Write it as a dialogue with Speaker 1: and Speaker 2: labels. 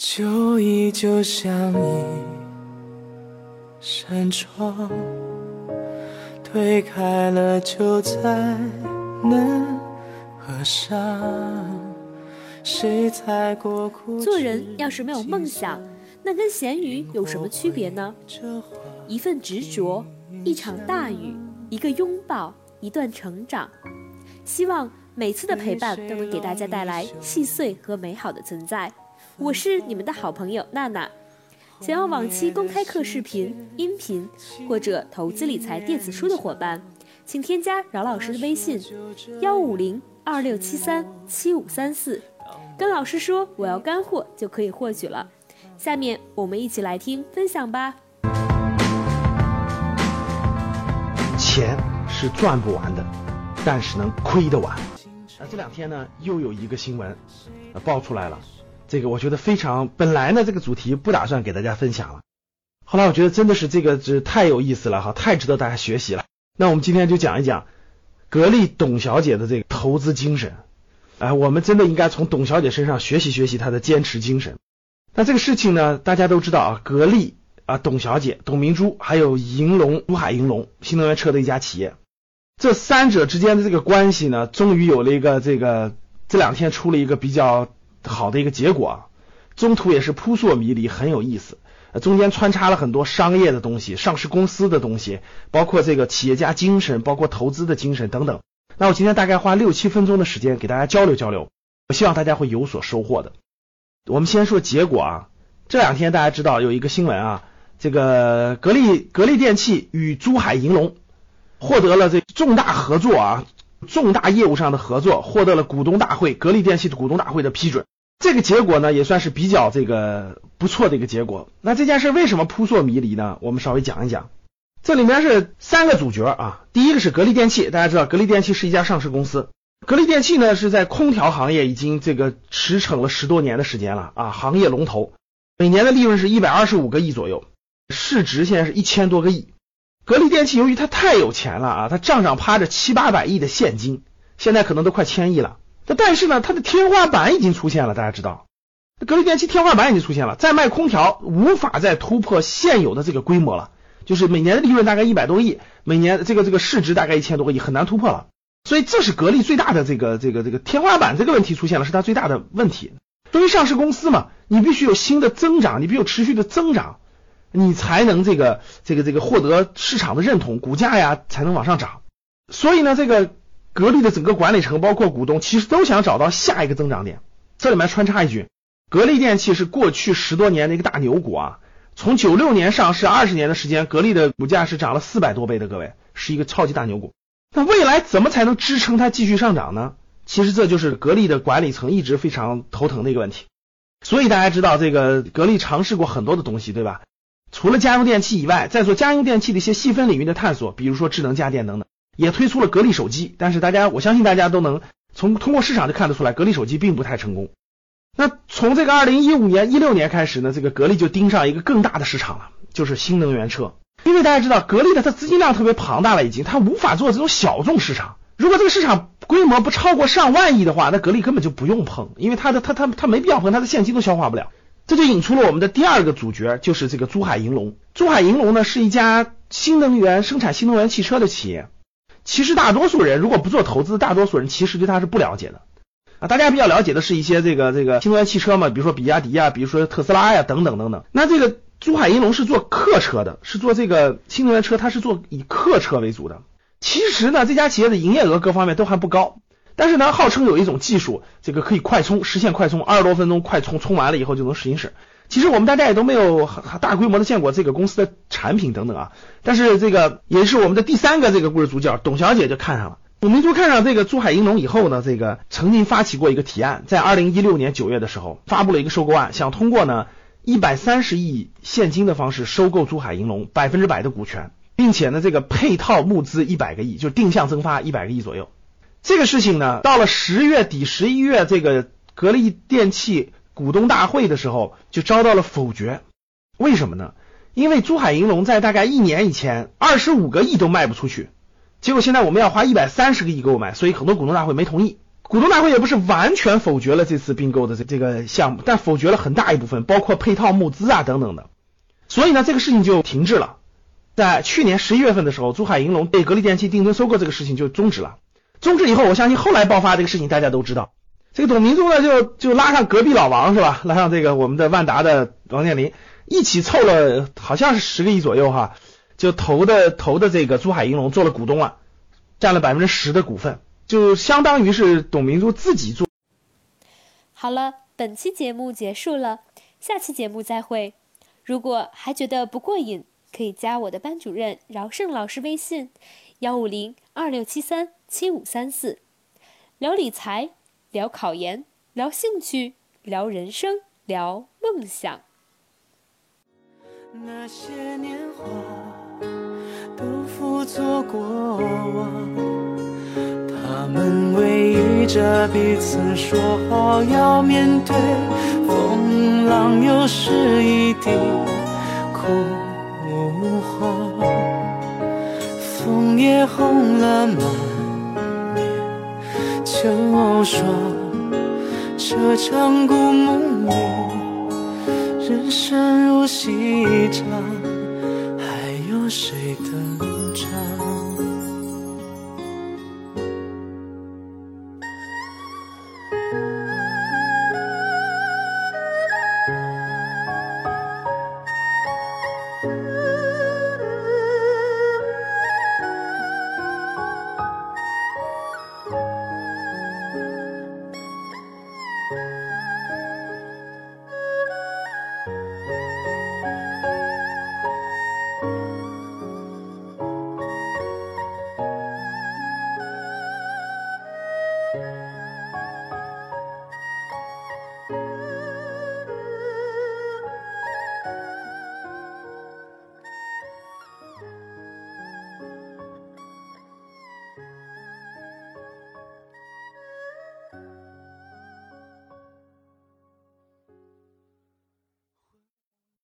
Speaker 1: 旧忆就像一扇窗，推开了就再难合上。谁踩过枯
Speaker 2: 做人要是没有梦想，那跟咸鱼有什么区别呢？一份执着，一场大雨，一个拥抱，一段成长。希望每次的陪伴都能给大家带来细碎和美好的存在。我是你们的好朋友娜娜。想要往期公开课视频、音频或者投资理财电子书的伙伴，请添加饶老师的微信：幺五零二六七三七五三四。跟老师说我要干货就可以获取了。下面我们一起来听分享吧。
Speaker 3: 钱是赚不完的，但是能亏得完。那这两天呢，又有一个新闻呃爆出来了。这个我觉得非常，本来呢这个主题不打算给大家分享了，后来我觉得真的是这个是太有意思了哈，太值得大家学习了。那我们今天就讲一讲格力董小姐的这个投资精神。哎，我们真的应该从董小姐身上学习学习她的坚持精神。那这个事情呢，大家都知道啊，格力啊，董小姐、董明珠，还有银龙、珠海银龙新能源车的一家企业，这三者之间的这个关系呢，终于有了一个这个这两天出了一个比较好的一个结果啊。中途也是扑朔迷离，很有意思，中间穿插了很多商业的东西、上市公司的东西，包括这个企业家精神，包括投资的精神等等。那我今天大概花六七分钟的时间给大家交流交流，我希望大家会有所收获的。我们先说结果啊，这两天大家知道有一个新闻啊，这个格力格力电器与珠海银隆获得了这重大合作啊，重大业务上的合作，获得了股东大会格力电器的股东大会的批准。这个结果呢也算是比较这个不错的一个结果。那这件事为什么扑朔迷离呢？我们稍微讲一讲。这里面是三个主角啊，第一个是格力电器，大家知道格力电器是一家上市公司，格力电器呢是在空调行业已经这个驰骋了十多年的时间了啊，行业龙头，每年的利润是一百二十五个亿左右，市值现在是一千多个亿。格力电器由于它太有钱了啊，它账上趴着七八百亿的现金，现在可能都快千亿了。但是呢，它的天花板已经出现了，大家知道，格力电器天花板已经出现了，再卖空调无法再突破现有的这个规模了。就是每年的利润大概一百多亿，每年这个这个市值大概一千多个亿，很难突破了。所以这是格力最大的这个这个这个天花板，这个问题出现了，是它最大的问题。作为上市公司嘛，你必须有新的增长，你必须有持续的增长，你才能这个这个这个获得市场的认同，股价呀才能往上涨。所以呢，这个格力的整个管理层包括股东，其实都想找到下一个增长点。这里面穿插一句，格力电器是过去十多年的一个大牛股啊。从九六年上市二十年的时间，格力的股价是涨了四百多倍的，各位是一个超级大牛股。那未来怎么才能支撑它继续上涨呢？其实这就是格力的管理层一直非常头疼的一个问题。所以大家知道，这个格力尝试过很多的东西，对吧？除了家用电器以外，在做家用电器的一些细分领域的探索，比如说智能家电等等，也推出了格力手机。但是大家，我相信大家都能从通过市场就看得出来，格力手机并不太成功。那从这个二零一五年、一六年开始呢，这个格力就盯上一个更大的市场了，就是新能源车。因为大家知道，格力的它资金量特别庞大了，已经它无法做这种小众市场。如果这个市场规模不超过上万亿的话，那格力根本就不用碰，因为它的它它它没必要碰，它的现金都消化不了。这就引出了我们的第二个主角，就是这个珠海银隆。珠海银隆呢是一家新能源生产新能源汽车的企业。其实大多数人如果不做投资，大多数人其实对它是不了解的。啊，大家比较了解的是一些这个这个新能源汽车嘛，比如说比亚迪呀，比如说特斯拉呀，等等等等。那这个珠海银隆是做客车的，是做这个新能源车，它是做以客车为主的。其实呢，这家企业的营业额各方面都还不高，但是呢，号称有一种技术，这个可以快充，实现快充，二十多分钟快充，充完了以后就能实行驶。其实我们大家也都没有大规模的见过这个公司的产品等等啊。但是这个也是我们的第三个这个故事主角，董小姐就看上了。董明珠看上这个珠海银隆以后呢，这个曾经发起过一个提案，在二零一六年九月的时候发布了一个收购案，想通过呢一百三十亿现金的方式收购珠海银隆百分之百的股权，并且呢这个配套募资一百个亿，就定向增发一百个亿左右。这个事情呢，到了十月底十一月这个格力电器股东大会的时候就遭到了否决。为什么呢？因为珠海银隆在大概一年以前二十五个亿都卖不出去。结果现在我们要花一百三十个亿购买，所以很多股东大会没同意。股东大会也不是完全否决了这次并购的这这个项目，但否决了很大一部分，包括配套募资啊等等的。所以呢，这个事情就停滞了。在去年十一月份的时候，珠海银隆被格力电器定增收购这个事情就终止了。终止以后，我相信后来爆发这个事情大家都知道。这个董明珠呢，就就拉上隔壁老王是吧？拉上这个我们的万达的王健林，一起凑了好像是十个亿左右哈，就投的投的这个珠海银隆做了股东了，占了百分之十的股份，就相当于是董明珠自己做。
Speaker 2: 好了，本期节目结束了，下期节目再会。如果还觉得不过瘾，可以加我的班主任饶胜老师微信：幺五零二六七三七五三四，聊理财。聊考研，聊兴趣，聊人生，聊梦想。
Speaker 1: 那些年华都付作过往，他们偎依着彼此，说好要面对风浪，又是一地枯黄，枫叶红了满秋霜这场故梦里人生如戏场还有谁